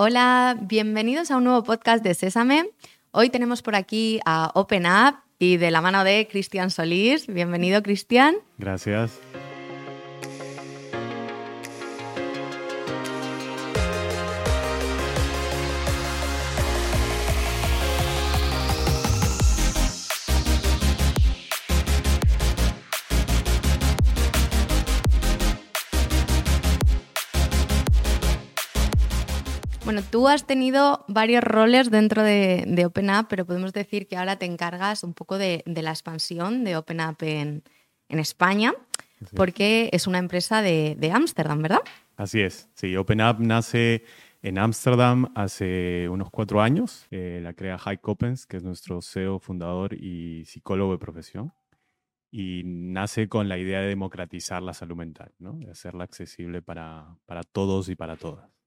Hola, bienvenidos a un nuevo podcast de Sésame. Hoy tenemos por aquí a Open Up y de la mano de Cristian Solís. Bienvenido, Cristian. Gracias. Tú has tenido varios roles dentro de, de OpenUp, pero podemos decir que ahora te encargas un poco de, la expansión de OpenUp en, en España, porque es una empresa de Ámsterdam, ¿verdad? Así es, sí, OpenUp nace en Ámsterdam hace unos cuatro años. Eh, la crea High Coppens, que es nuestro CEO, fundador y psicólogo de profesión. Y nace con la idea de democratizar la salud mental, ¿no? de hacerla accesible para, para todos y para todas.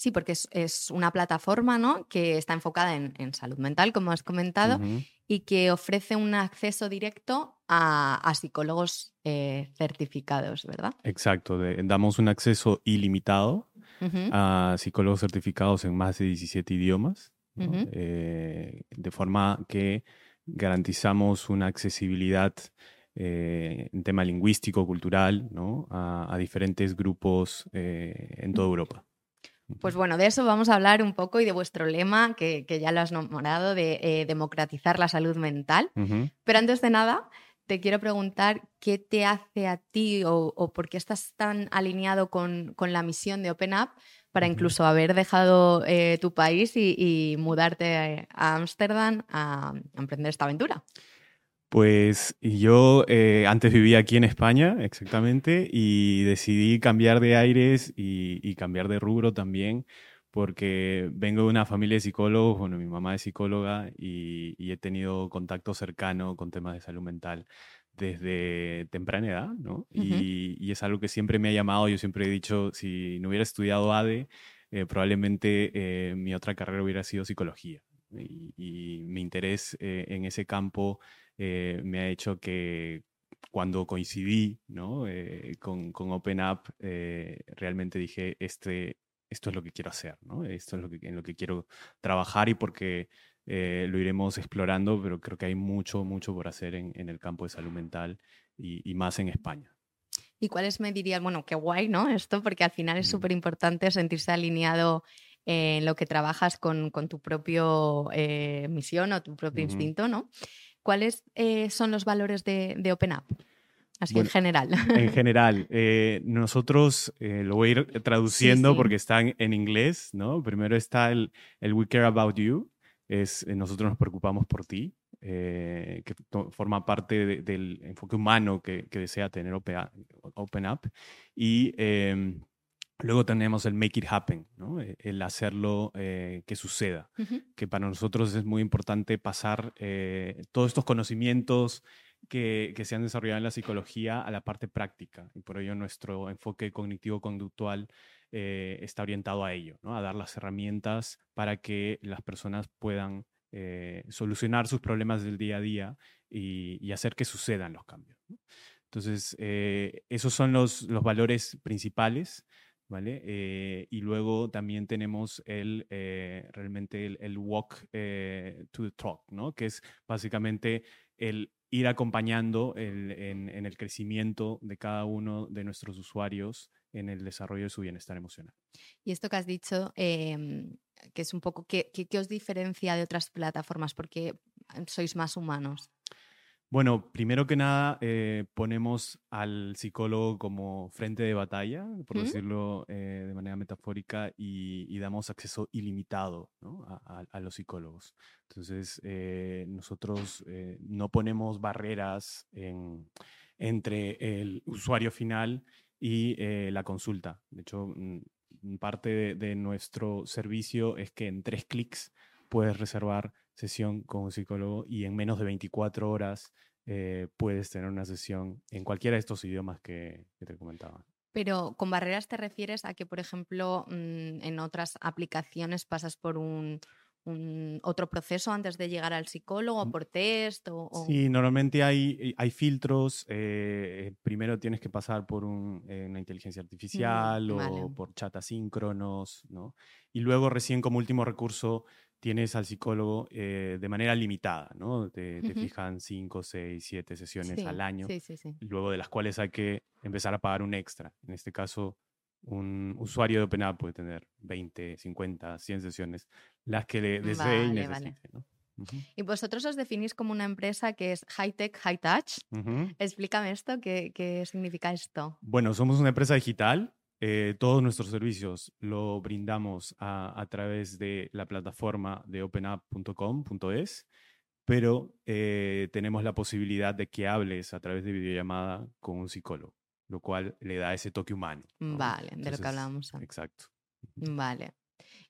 Sí, porque es, una plataforma ¿no? que está enfocada en, salud mental, como has comentado, y que ofrece un acceso directo a, psicólogos eh, certificados, ¿verdad? Exacto, damos un acceso ilimitado a psicólogos certificados en más de 17 idiomas, eh, de forma que garantizamos una accesibilidad eh, en tema lingüístico, cultural, ¿no? a, diferentes grupos en toda Europa. Pues bueno, de eso vamos a hablar un poco y de vuestro lema, que, ya lo has nombrado, de eh, democratizar la salud mental. Pero antes de nada, te quiero preguntar qué te hace a ti o, por qué estás tan alineado con, la misión de Open Up para incluso haber dejado eh, tu país y, mudarte a Ámsterdam a emprender esta aventura. Pues yo eh, antes vivía aquí en España, exactamente, y decidí cambiar de aires y, cambiar de rubro también, porque vengo de una familia de psicólogos, bueno, mi mamá es psicóloga y, he tenido contacto cercano con temas de salud mental desde temprana edad, ¿no? y, es algo que siempre me ha llamado, yo siempre he dicho, si no hubiera estudiado ADE, eh, probablemente eh, mi otra carrera hubiera sido psicología. Y, mi interés en ese campo eh, me ha hecho que cuando coincidí ¿no? Eh, con, con Open eh, realmente dije, este, esto es lo que quiero hacer, ¿no? esto es lo que, en lo que quiero trabajar y porque lo iremos explorando, pero creo que hay mucho, mucho por hacer en, en el campo de salud mental y, y, más en España. ¿Y cuáles me dirías? Bueno, qué guay, ¿no? Esto, porque al final es súper importante sentirse alineado en lo que trabajas con, con tu propio misión o tu propio instinto, ¿no? ¿Cuáles eh, son los valores de, de Open Up? Así en general. En general, eh, nosotros eh, lo voy a ir traduciendo porque están en inglés, ¿no? Primero está el, el We Care About You, es nosotros nos preocupamos por ti, que forma parte del enfoque humano que, que desea tener Open, open Up. Y em, Luego tenemos el make it happen, ¿no? E, el hacerlo eh, que suceda, que para nosotros es muy importante pasar eh, todos estos conocimientos que, que, se han desarrollado en la psicología a la parte práctica. Y por ello nuestro enfoque cognitivo-conductual eh, está orientado a ello, ¿no? a dar las herramientas para que las personas puedan solucionar sus problemas del día a día y, y hacer que sucedan los cambios. Entonces, esos son los, los valores principales. ¿Vale? Eh, y luego también tenemos el, eh, realmente el, walk eh, to the talk, ¿no? Que es básicamente el ir acompañando en, el crecimiento de cada uno de nuestros usuarios en el desarrollo de su bienestar emocional. Y esto que has dicho, em, que es un poco, ¿qué, ¿qué, os diferencia de otras plataformas? Porque sois más humanos. Bueno, primero que nada, eh, ponemos al psicólogo como frente de batalla, por decirlo eh, de manera metafórica, y, damos acceso ilimitado a, los psicólogos. Entonces, eh, nosotros no ponemos barreras entre el usuario final y la consulta. De hecho, mm, parte de nuestro servicio es que en tres clics puedes reservar sesión con un psicólogo y en menos de 24 horas eh, puedes tener una sesión en cualquiera de estos idiomas que, te comentaba. Pero con barreras te refieres a que, por ejemplo, mm, en otras aplicaciones pasas por un, otro proceso antes de llegar al psicólogo, Mm. por test o... Sí, normalmente hay, hay filtros. eh, primero tienes que pasar por un, eh, una inteligencia artificial o vale. por chat asíncronos, ¿no? Y luego recién como último recurso tienes al psicólogo eh, de manera limitada, ¿no? Te, te Ujú. fijan 5, 6, 7 sesiones Sí, al año, Sí, sí, luego de las cuales hay que empezar a pagar un extra. En este caso, un usuario de OpenApp puede tener 20, 50, 100 sesiones, las que le desee y Vale, vale. necesite, ¿no? Ujú, Y vosotros os definís como una empresa que es high-tech, high-touch. ujú. Explícame esto, ¿qué, qué significa esto? Bueno, somos una empresa digital. Eh, todos nuestros servicios lo brindamos a, a través de la plataforma de openapp.com.es, pero eh, tenemos la posibilidad de que hables a través de videollamada con un psicólogo, lo cual le da ese toque humano. ¿no? Vale, de lo que hablábamos antes. Exacto. Vale.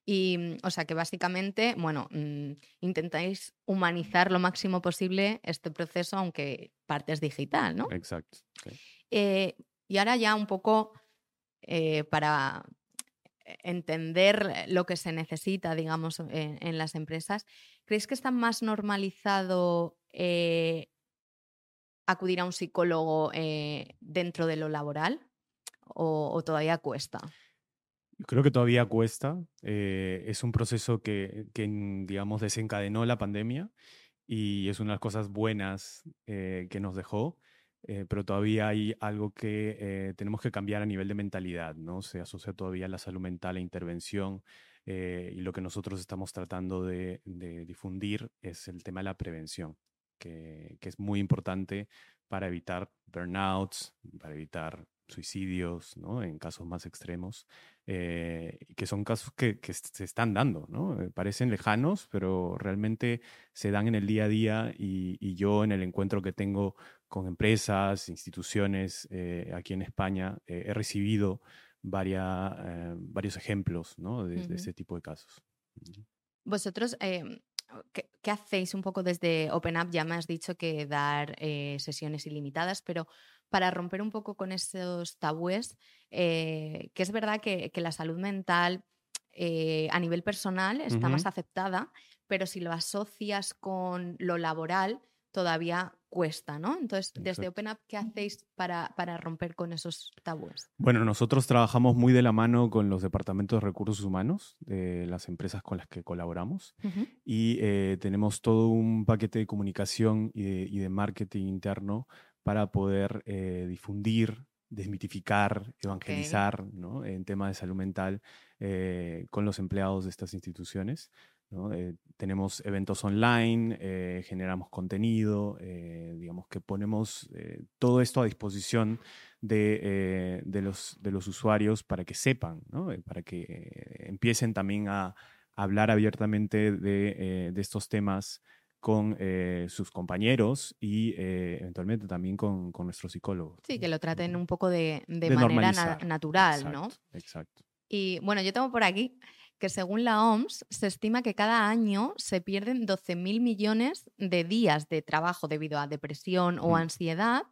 Y, mm, o sea, que básicamente, bueno, mm, intentáis humanizar lo máximo posible este proceso, aunque parte es digital, ¿no? Exacto. Eh, y ahora ya un poco eh, para entender lo que se necesita, digamos, en, las empresas, ¿creéis que está más normalizado eh, acudir a un psicólogo eh, dentro de lo laboral o, todavía cuesta? Creo que todavía cuesta. es un proceso que, digamos, desencadenó la pandemia y es una de las cosas buenas que nos dejó, eh, pero todavía hay algo que eh, tenemos que cambiar a nivel de mentalidad, ¿no? Se asocia todavía la salud mental a intervención eh, y lo que nosotros estamos tratando de, de difundir es el tema de la prevención, que, que es muy importante para evitar burnouts, para evitar suicidios, ¿no? En casos más extremos, eh, que son casos que, que se están dando, ¿no? Eh, parecen lejanos, pero realmente se dan en el día a día y, y yo en el encuentro que tengo con empresas, instituciones eh, aquí en España, eh, he recibido varia- varios ejemplos, ¿no? De, de Ujú. este tipo de casos. Vosotros, em, ¿qué, qué hacéis un poco desde OpenUp? Ya me has dicho que dar eh, sesiones ilimitadas, pero para romper un poco con esos tabúes, eh, que es verdad que, que la salud mental eh, a nivel personal está más aceptada, pero si lo asocias con lo laboral, todavía cuesta, ¿no? Entonces, desde Exacto. OpenUp, ¿qué hacéis para, para romper con esos tabúes? Bueno, nosotros trabajamos muy de la mano con los departamentos de recursos humanos de las empresas con las que colaboramos Ujú. y eh, tenemos todo un paquete de comunicación y de, y de marketing interno para poder eh, difundir, desmitificar, evangelizar ¿no? en temas de salud mental eh, con los empleados de estas instituciones. ¿No? Eh, tenemos eventos online, eh, generamos contenido, eh, digamos que ponemos todo esto a disposición de, de los, de los usuarios para que sepan, ¿no? Para que empiecen también a hablar abiertamente de, de estos temas con eh, sus compañeros y eh, eventualmente también con, con nuestros psicólogos. Sí, que lo traten un poco de, de De manera na- natural, ¿no? Exacto. Y bueno, yo tengo por aquí que según la OMS se estima que cada año se pierden 12.000 millones de días de trabajo debido a depresión o ansiedad,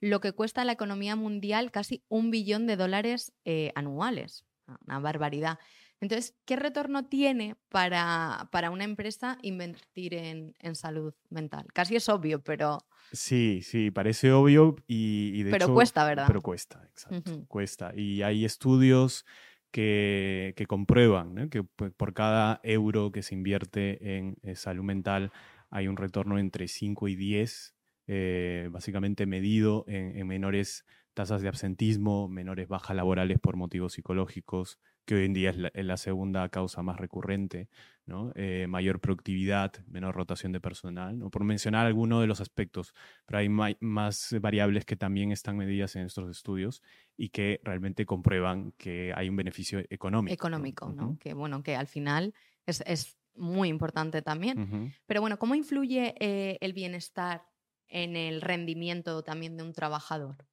lo que cuesta a la economía mundial casi un billón de dólares eh, anuales. Una barbaridad. Entonces, ¿qué retorno tiene para, para una empresa invertir en, en salud mental? Casi es obvio, pero Sí, sí, parece obvio y, y de Pero hecho- cuesta, ¿verdad? Pero cuesta, exacto, cuesta. Y hay estudios que, comprueban que por cada euro que se invierte en eh, salud mental hay un retorno entre 5 y 10, eh, básicamente medido en menores tasas de absentismo, menores bajas laborales por motivos psicológicos, que hoy en día es la, es la segunda causa más recurrente, ¿no? Eh, mayor productividad, menor rotación de personal, ¿no? por mencionar algunos de los aspectos, pero hay más variables que también están medidas en estos estudios y que realmente comprueban que hay un beneficio económico. económico, ¿no? Ujú, Que bueno, que al final es, es muy importante también. ujú. Pero bueno, ¿cómo influye eh, el bienestar en el rendimiento también de un trabajador?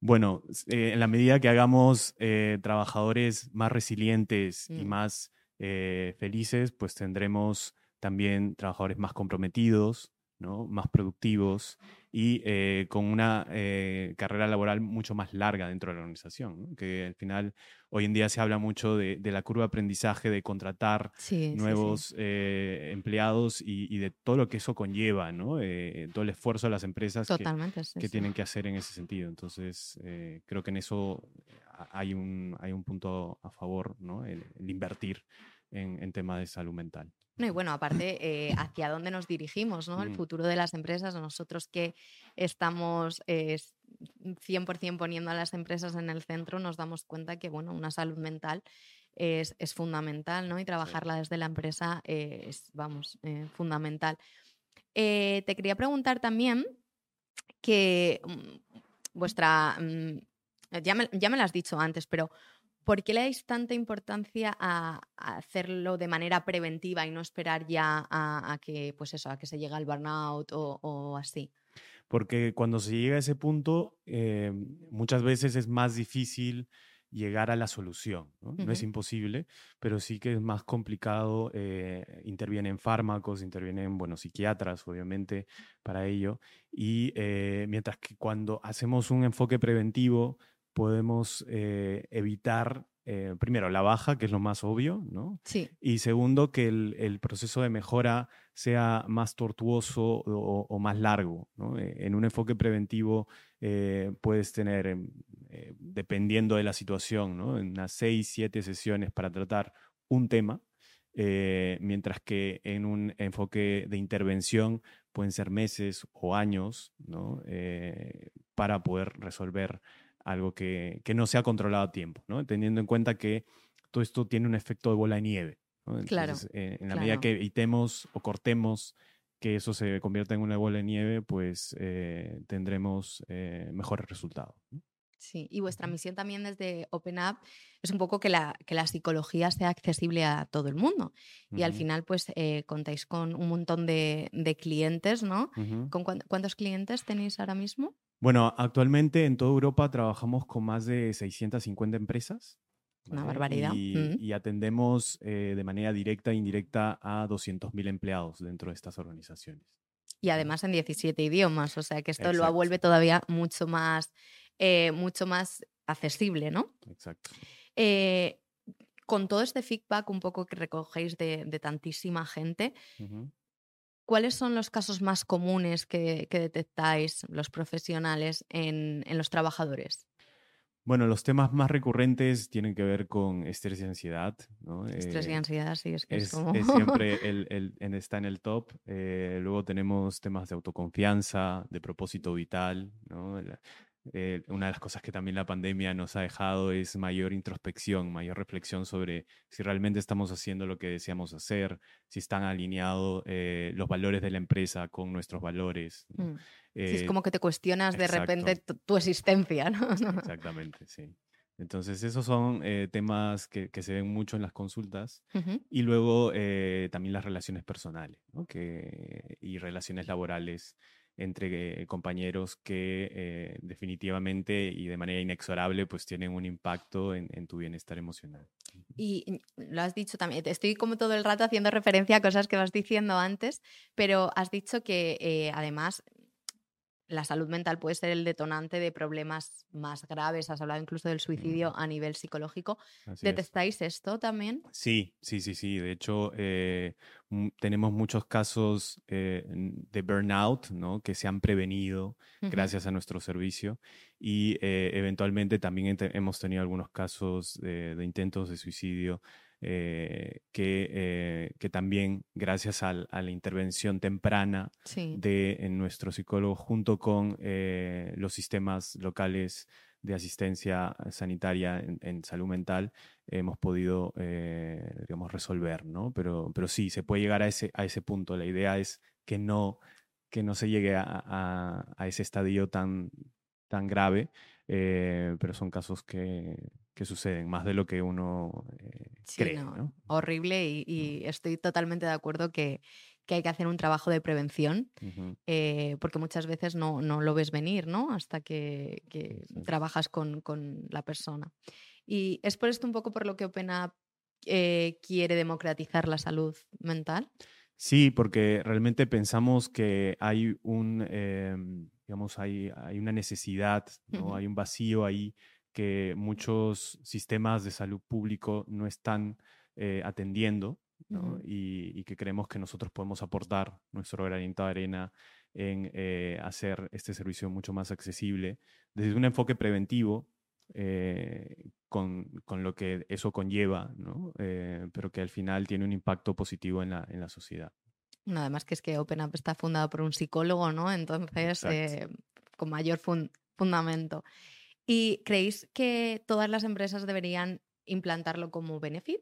Bueno, eh, en la medida que hagamos eh, trabajadores más resilientes y Mm. más eh, felices, pues tendremos también trabajadores más comprometidos, ¿no? más productivos y eh, con una eh, carrera laboral mucho más larga dentro de la organización. Que al final, hoy en día se habla mucho de, la curva de aprendizaje, de contratar nuevos eh, empleados y, de todo lo que eso conlleva, ¿no? todo el esfuerzo de las empresas que, tienen que hacer en ese sentido. Entonces, creo que en eso hay un, hay un punto a favor, ¿no? el, invertir en, en temas de salud mental. No, y bueno, aparte, eh, hacia dónde nos dirigimos, ¿no? El mm. futuro de las empresas, nosotros que estamos 100% poniendo a las empresas en el centro, nos damos cuenta que, bueno, una salud mental es, fundamental, ¿no? Y trabajarla desde la empresa es, vamos, eh, fundamental. Eh, te quería preguntar también que mm, vuestra... Mm, ya me, ya me lo has dicho antes, pero ¿Por qué le dais tanta importancia a, hacerlo de manera preventiva y no esperar ya a, que, pues eso, a que se llegue al burnout o, así? Porque cuando se llega a ese punto, eh, muchas veces es más difícil llegar a la solución. No, es imposible, pero sí que es más complicado. Eh, intervienen fármacos, intervienen, bueno, psiquiatras, obviamente, para ello. Y eh, mientras que cuando hacemos un enfoque preventivo, podemos eh, evitar, eh, primero, la baja, que es lo más obvio, ¿no? Sí. Y segundo, que el, proceso de mejora sea más tortuoso o, más largo, ¿no? Eh, en un enfoque preventivo puedes tener, dependiendo de la situación, ¿no? Unas seis, siete sesiones para tratar un tema, mientras que en un enfoque de intervención pueden ser meses o años, ¿no? para poder resolver algo que, no se ha controlado a tiempo, ¿no? teniendo en cuenta que todo esto tiene un efecto de bola de nieve. claro. Eh, en la medida que evitemos o cortemos que eso se convierta en una bola de nieve, pues eh, tendremos eh, mejores resultados. Sí, y vuestra misión también desde Open Up es un poco que la, que la psicología sea accesible a todo el mundo. Y al final, pues contáis con un montón de, clientes, ¿no? ¿Con ¿Cuántos clientes tenéis ahora mismo? Bueno, actualmente en toda Europa trabajamos con más de 650 empresas. Una barbaridad. Y, atendemos eh, de manera directa e indirecta a 200.000 empleados dentro de estas organizaciones. Y además en 17 idiomas, o sea que esto lo vuelve todavía mucho más, eh, mucho más accesible, ¿no? Exacto. Eh, con todo este feedback un poco que recogéis de, tantísima gente, ¿Cuáles son los casos más comunes que, detectáis los profesionales en, los trabajadores? Bueno, los temas más recurrentes tienen que ver con estrés y ansiedad. Estrés y eh, ansiedad, sí, es que es, como... siempre el, está en el top. Eh, luego tenemos temas de autoconfianza, de propósito vital, ¿no? Eh, una de las cosas que también la pandemia nos ha dejado es mayor introspección, mayor reflexión sobre si realmente estamos haciendo lo que deseamos hacer, si están alineados eh, los valores de la empresa con nuestros valores. Mm. es eh, como que te cuestionas de repente tu, existencia, ¿no? Exactamente, sí. Entonces, esos son temas que, se ven mucho en las consultas. Y luego también las relaciones personales y relaciones laborales entre compañeros que eh, definitivamente y de manera inexorable pues tienen un impacto en, tu bienestar emocional. Y lo has dicho también, estoy como todo el rato haciendo referencia a cosas que vas diciendo antes, pero has dicho que eh, además la salud mental puede ser el detonante de problemas más graves. Has hablado incluso del suicidio a nivel psicológico. ¿Detectáis esto también? Sí, sí, sí, sí. De hecho, eh, tenemos muchos casos eh, de burnout ¿no? que se han prevenido gracias a nuestro servicio y eh, eventualmente también hemos tenido algunos casos de intentos de suicidio eh, que, eh, que, también gracias a la intervención temprana de nuestro psicólogo junto con eh, los sistemas locales de asistencia sanitaria en, salud mental hemos podido, digamos, resolver, ¿no? Pero, pero sí, se puede llegar a ese, a ese punto. La idea es que no, que no se llegue a, a, ese estadio tan, tan grave, pero son casos que, que suceden, más de lo que uno eh, cree. Horrible y, estoy totalmente de acuerdo que, hay que hacer un trabajo de prevención, eh, porque muchas veces no, lo ves venir, ¿no? Hasta que, trabajas con, la persona. Y es por esto un poco por lo que OpenUp eh, quiere democratizar la salud mental. Sí, porque realmente pensamos que hay un, em, digamos, hay, hay una necesidad, ¿no? hay un vacío ahí que muchos sistemas de salud público no están eh, atendiendo y, que creemos que nosotros podemos aportar nuestro granito de arena en eh, hacer este servicio mucho más accesible desde un enfoque preventivo eh, con, con, lo que eso conlleva, ¿no? pero que al final tiene un impacto positivo en la, en la sociedad. además que es que OpenUp está fundado por un psicólogo, ¿no? Entonces, con mayor fundamento. ¿Y creéis que todas las empresas deberían implantarlo como benefit?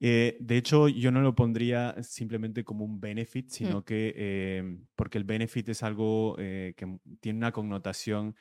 Eh, de hecho, yo no lo pondría simplemente como un benefit, mm. sino que em, porque el benefit es algo eh, que tiene una connotación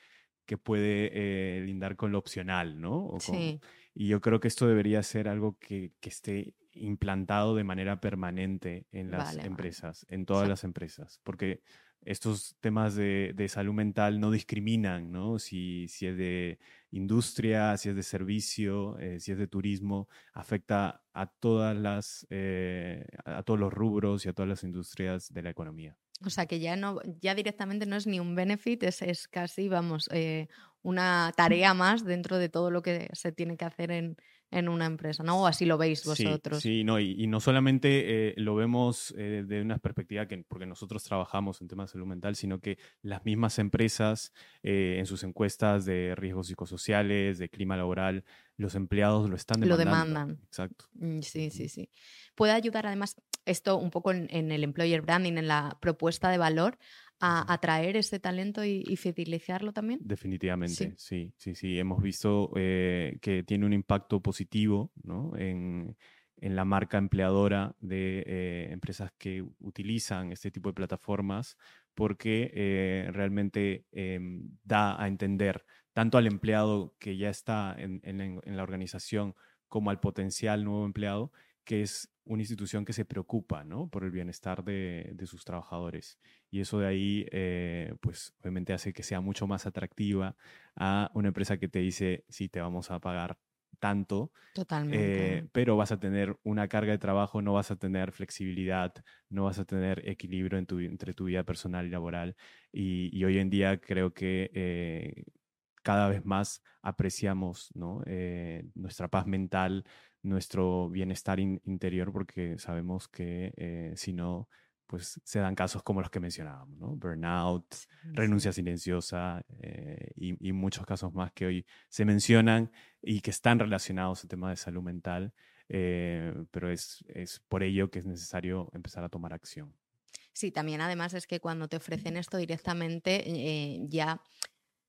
que puede eh, lindar con lo opcional, ¿no? sí. Y yo creo que esto debería ser algo que, que esté implantado de manera permanente en las empresas, en todas las empresas, porque estos temas de, salud mental no discriminan, ¿no? Si, si, es de industria, si es de servicio, eh, si es de turismo, afecta a todas las, eh, a todos los rubros y a todas las industrias de la economía. O sea que ya no, ya directamente no es ni un benefit, es, es casi, vamos, eh, una tarea más dentro de todo lo que se tiene que hacer en, en una empresa, ¿no? O así lo veis vosotros. Sí, no, y, no solamente eh, lo vemos eh, de una perspectiva que, porque nosotros trabajamos en temas de salud mental, sino que las mismas empresas eh, en sus encuestas de riesgos psicosociales, de clima laboral, los empleados lo están demandando. Lo demandan. Exacto. Mm, sí, sí, sí. Puede ayudar además esto un poco en, en el employer branding, en la propuesta de valor, a atraer ese talento y, fidelizarlo también? Definitivamente, sí, sí, sí. Hemos visto eh, que tiene un impacto positivo en, la marca empleadora de eh, empresas que utilizan este tipo de plataformas porque eh, realmente em, da a entender tanto al empleado que ya está en, en la organización como al potencial nuevo empleado que es una institución que se preocupa ¿no? por el bienestar de, sus trabajadores. Y eso de ahí, eh, pues obviamente hace que sea mucho más atractiva a una empresa que te dice, sí, te vamos a pagar tanto, Totalmente. Eh, pero vas a tener una carga de trabajo, no vas a tener flexibilidad, no vas a tener equilibrio entre tu vida personal y laboral. Y, hoy en día creo que eh, cada vez más apreciamos ¿no? nuestra paz mental, nuestro bienestar interior porque sabemos que eh, si no, pues se dan casos como los que mencionábamos, ¿no? Burnout, renuncia silenciosa eh, y, muchos casos más que hoy se mencionan y que están relacionados al tema de salud mental, eh, pero es, es por ello que es necesario empezar a tomar acción. Sí, también además es que cuando te ofrecen esto directamente ya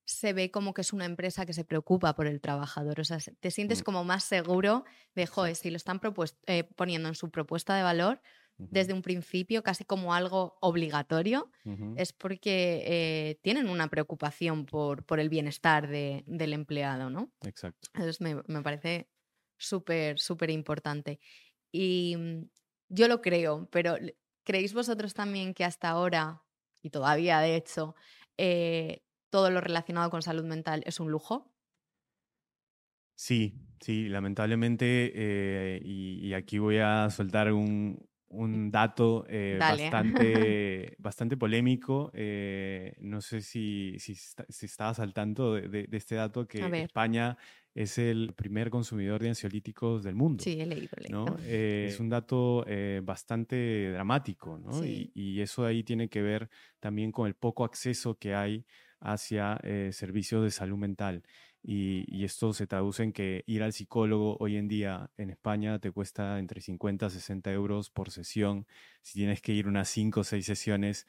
se ve como que es una empresa que se preocupa por el trabajador. O sea, te sientes mm. como más seguro de, joder, si lo están eh, poniendo en su propuesta de valor desde un principio, casi como algo obligatorio, es porque eh, tienen una preocupación por, por el bienestar del empleado, ¿no? Exacto. Entonces me, me parece súper, súper importante. Y mm, yo lo creo, pero ¿creéis vosotros también que hasta ahora, y todavía de hecho, eh, todo lo relacionado con salud mental es un lujo? Sí, sí, lamentablemente, eh, y, aquí voy a soltar un, dato eh, bastante, bastante polémico. Eh, no sé si, si, estabas al tanto de, este dato, que España es el primer consumidor de ansiolíticos del mundo. Sí, he leído. ¿no? es un dato bastante dramático, ¿no? Y, y, eso ahí tiene que ver también con el poco acceso que hay hacia eh, servicios de salud mental. Y, esto se traduce en que ir al psicólogo hoy en día en España te cuesta entre 50 a 60 euros por sesión. Si tienes que ir unas 5 o 6 sesiones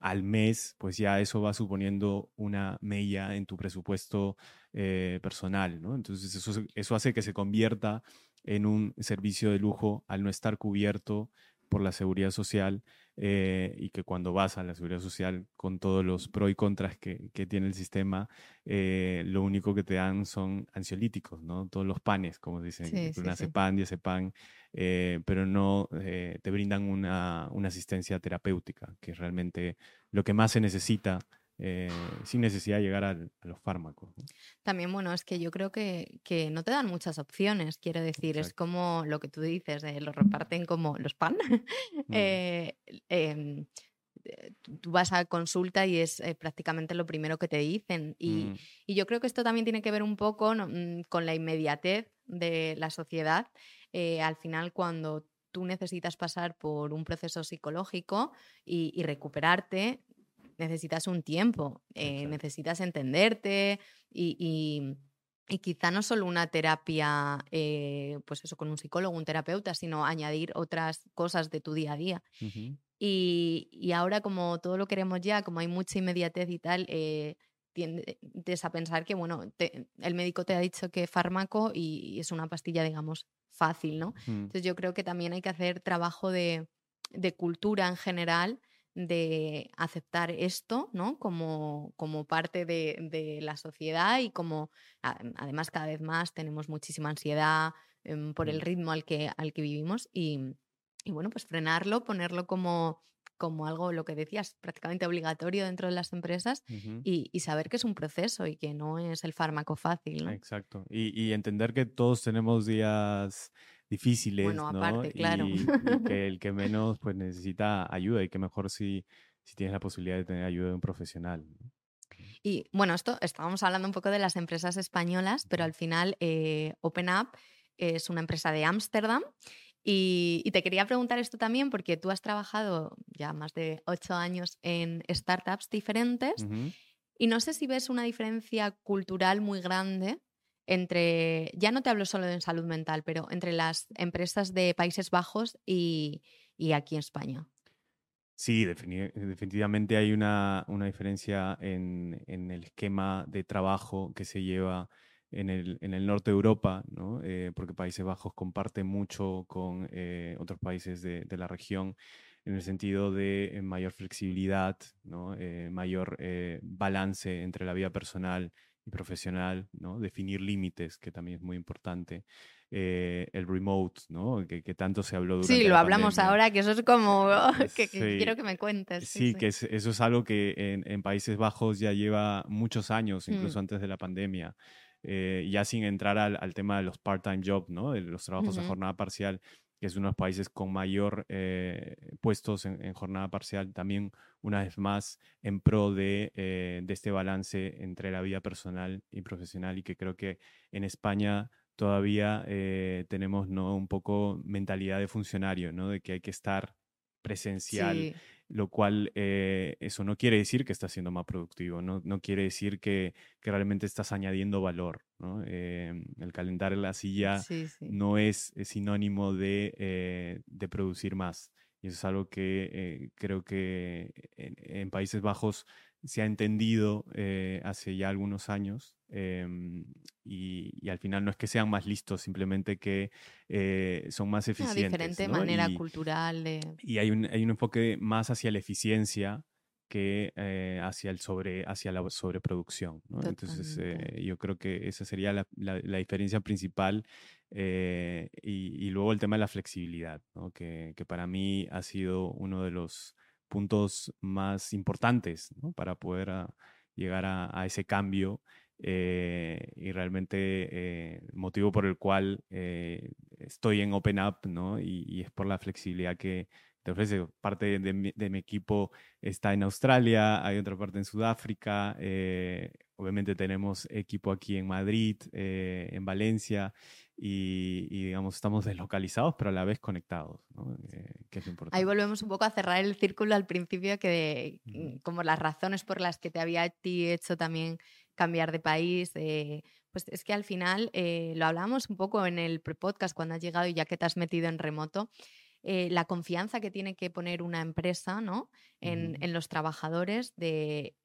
al mes, pues ya eso va suponiendo una mella en tu presupuesto eh, personal, ¿no? Entonces eso, eso hace que se convierta en un servicio de lujo al no estar cubierto por la seguridad social eh, y que cuando vas a la seguridad social con todos los pros y contras que, que tiene el sistema, eh, lo único que te dan son ansiolíticos, ¿no? Todos los panes, como dicen, sí, una sí, pan, eh, pero no te brindan una, una, asistencia terapéutica, que es realmente lo que más se necesita eh, sin necesidad de llegar a, los fármacos. También, bueno, es que yo creo que, que, no te dan muchas opciones, quiero decir, es como lo que tú dices, eh, lo reparten como los pan. Mm. Eh, em, tú vas a consulta y es prácticamente lo primero que te dicen. Y, mm. y, yo creo que esto también tiene que ver un poco mm, con la inmediatez de la sociedad. al final, cuando tú necesitas pasar por un proceso psicológico y, y recuperarte, necesitas un tiempo, eh, necesitas entenderte y, quizá no solo una terapia, eh, pues eso, con un psicólogo, un terapeuta, sino añadir otras cosas de tu día a día. y, ahora como todo lo queremos ya, como hay mucha inmediatez y tal, eh, tiendes a pensar que, bueno, el médico te ha dicho que fármaco y, es una pastilla, digamos, fácil, ¿no? Entonces yo creo que también hay que hacer trabajo de, de cultura en general de aceptar esto ¿no? como, como parte de, la sociedad y como además cada vez más tenemos muchísima ansiedad em, por el ritmo al que, al que vivimos y, bueno, pues frenarlo, ponerlo como, como algo, lo que decías, prácticamente obligatorio dentro de las empresas y, saber que es un proceso y que no es el fármaco fácil. Exacto. Y, y entender que todos tenemos días difíciles, bueno, aparte, claro. Y, que el que menos pues necesita ayuda y que mejor si, si tienes la posibilidad de tener ayuda de un profesional. Y bueno, esto estábamos hablando un poco de las empresas españolas, pero al final eh, OpenUp es una empresa de Ámsterdam. Y, te quería preguntar esto también porque tú has trabajado ya más de ocho años en startups diferentes y no sé si ves una diferencia cultural muy grande entre, ya no te hablo solo de salud mental, pero entre las empresas de Países Bajos y, aquí en España. Sí, definitivamente hay una, diferencia en, el esquema de trabajo que se lleva en el, norte de Europa. Eh, porque Países Bajos comparte mucho con eh, otros países de, la región en el sentido de eh, mayor flexibilidad, mayor balance entre la vida personal y profesional, ¿no? Definir límites, que también es muy importante. Eh, el remote, ¿no? Que, tanto se habló durante Sí, lo hablamos ahora, que eso es como que, quiero que me cuentes. Sí, que eso es algo que en, Países Bajos ya lleva muchos años, incluso mm. antes de la pandemia. Eh, ya sin entrar al, tema de los part-time jobs, ¿no? De los trabajos de jornada parcial, que es uno de los países con mayor eh, puestos en, jornada parcial, también una vez más en pro de, eh, de, este balance entre la vida personal y profesional y que creo que en España todavía eh, tenemos ¿no? un poco mentalidad de funcionario, ¿no? de que hay que estar presencial lo cual eh, eso no quiere decir que estás siendo más productivo, no, no quiere decir que, que, realmente estás añadiendo valor. ¿no? Eh, el calentar en la silla no es, sinónimo de, eh, de, producir más. Y eso es algo que creo que en, Países Bajos se ha entendido hace ya algunos años em, y, al final no es que sean más listos, simplemente que eh, son más eficientes. Una diferente manera cultural. Y hay un, hay un enfoque más hacia la eficiencia que eh, hacia, el sobre, hacia la sobreproducción. Entonces, eh, yo creo que esa sería la, la, diferencia principal. Y, y, luego el tema de la flexibilidad, que, que, para mí ha sido uno de los puntos más importantes para poder ah, llegar a, a, ese cambio eh, y realmente eh, motivo por el cual eh, estoy en Open Up, ¿no? Y, es por la flexibilidad que te ofrece. Parte de mi, equipo está en Australia, hay otra parte en Sudáfrica, obviamente tenemos equipo aquí en Madrid, en Valencia. Y, digamos, estamos deslocalizados, pero a la vez conectados, ¿no? que es importante. Ahí volvemos un poco a cerrar el círculo al principio, que de, como las razones por las que te había hecho también cambiar de país. Eh, pues es que al final eh, lo hablamos un poco en el pre-podcast cuando has llegado y ya que te has metido en remoto. Eh, la confianza que tiene que poner una empresa ¿no? en, los trabajadores de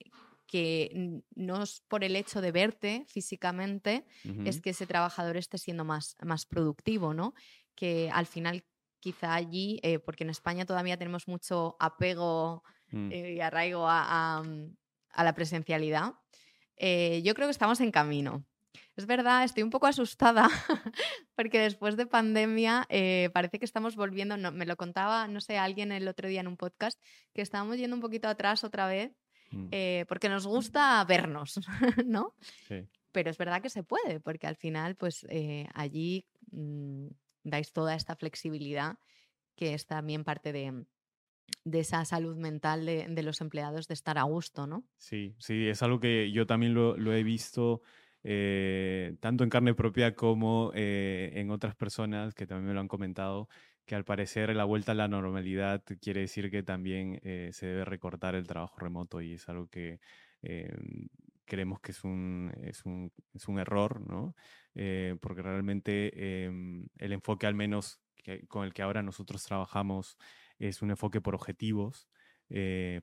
que no es por el hecho de verte físicamente, es que ese trabajador esté siendo más, más productivo, ¿no? Que al final quizá allí, porque en España todavía tenemos mucho apego mm. y arraigo a, a, la presencialidad, eh, yo creo que estamos en camino. Es verdad, estoy un poco asustada porque después de pandemia eh, parece que estamos volviendo, me lo contaba, no sé, alguien el otro día en un podcast, que estábamos yendo un poquito atrás otra vez mm. eh, porque nos gusta vernos, ¿no? Sí. Pero es verdad que se puede, porque al final, pues allí mm, dais toda esta flexibilidad que es también parte de, esa salud mental de, los empleados de estar a gusto, ¿no? Sí, sí, es algo que yo también lo, he visto eh, tanto en carne propia como en otras personas que también me lo han comentado, que al parecer la vuelta a la normalidad quiere decir que también eh, se debe recortar el trabajo remoto y es algo que eh, creemos que es un, es un, es un error, ¿no? Eh, porque realmente em, el enfoque al menos con el que ahora nosotros trabajamos es un enfoque por objetivos,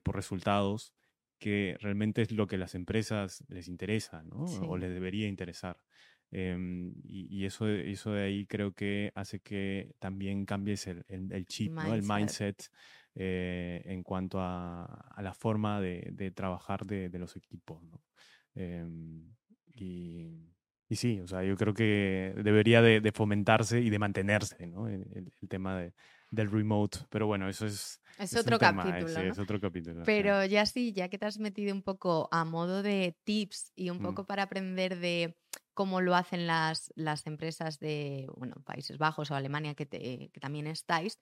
por resultados, que realmente es lo que las empresas les interesa, ¿no? O les debería interesar. Em, y, eso, eso de ahí creo que hace que también cambies el, el, chip, ¿no? el mindset eh, en cuanto a, a, la forma de, de trabajar de, de, los equipos. ¿no? Em, y, y, sí, o sea, yo creo que debería de, fomentarse y de mantenerse ¿no? el, el tema de, del remote, pero bueno, eso es... Es, otro, capítulo, es otro capítulo. Pero ya sí, ya que te has metido un poco a modo de tips y un mm. poco para aprender de cómo lo hacen las, las empresas de bueno, Países Bajos o Alemania, que, que también estáis,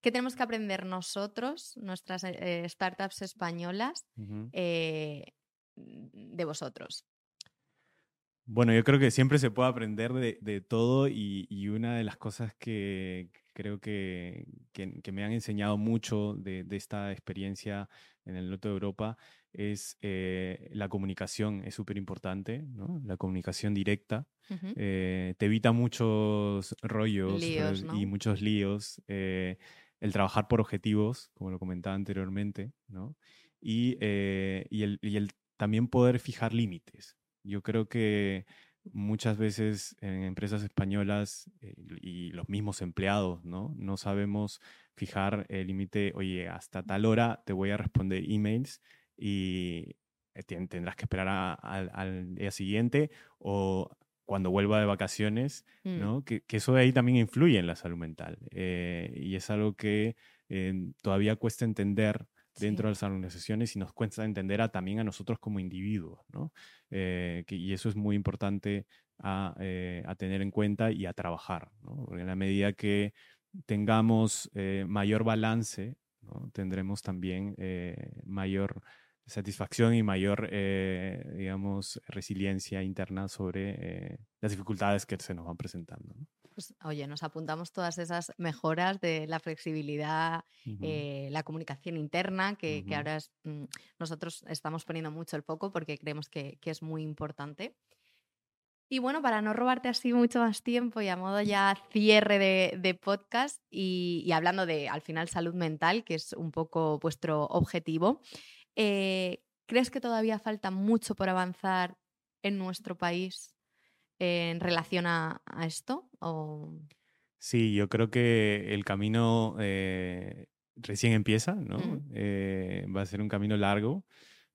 ¿qué tenemos que aprender nosotros, nuestras eh, startups españolas, eh, de vosotros? Bueno, yo creo que siempre se puede aprender de, de todo y, y, una de las cosas que creo que, que, me han enseñado mucho de, de, esta experiencia en el norte de Europa es eh, la comunicación, es súper importante, ¿no? la comunicación directa. Eh, te evita muchos rollos y muchos líos. Eh, el trabajar por objetivos, como lo comentaba anteriormente, ¿no? y, y, el, y el también poder fijar límites. Yo creo que muchas veces en empresas españolas y los mismos empleados, ¿no? No sabemos fijar el límite, oye, hasta tal hora te voy a responder emails y eh, tendrás que esperar al día siguiente o cuando vuelva de vacaciones, mm. ¿no? Que, eso de ahí también influye en la salud mental. Eh, y es algo que eh, todavía cuesta entender dentro de las organizaciones y nos cuesta entender a, también a nosotros como individuos, ¿no? y eso es muy importante a, a, tener en cuenta y a trabajar, ¿no? Porque en la medida que tengamos mayor balance, ¿no? tendremos también mayor satisfacción y mayor, eh, digamos, resiliencia interna sobre eh, las dificultades que se nos van presentando. Pues, oye, nos apuntamos todas esas mejoras de la flexibilidad, eh, la comunicación interna, que, ahora mm, nosotros estamos poniendo mucho el foco porque creemos que, es muy importante. Y bueno, para no robarte así mucho más tiempo y a modo ya cierre de, podcast y, y, hablando de al final salud mental, que es un poco vuestro objetivo, eh, ¿Crees que todavía falta mucho por avanzar en nuestro país en relación a, esto? Sí, yo creo que el camino eh, recién empieza, ¿no? Mm. Eh, va a ser un camino largo,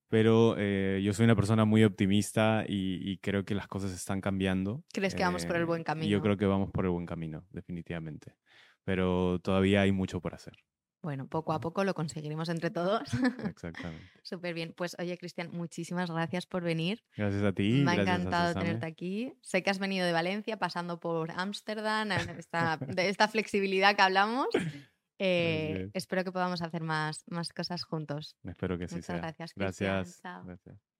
pero yo soy una persona muy optimista y, creo que las cosas están cambiando. ¿Crees que vamos por el buen camino? Yo creo que vamos por el buen camino, definitivamente, pero todavía hay mucho por hacer. Bueno, poco a poco lo conseguiremos entre todos. Exactamente. Súper bien. Pues oye, Cristian, muchísimas gracias por venir. Gracias a ti. Me ha encantado tenerte aquí. Sé que has venido de Valencia, pasando por Ámsterdam, esta, de esta flexibilidad que hablamos. Eh, espero que podamos hacer más, más cosas juntos. Espero que sí. Muchas sea. gracias. Cristian. Gracias. gracias.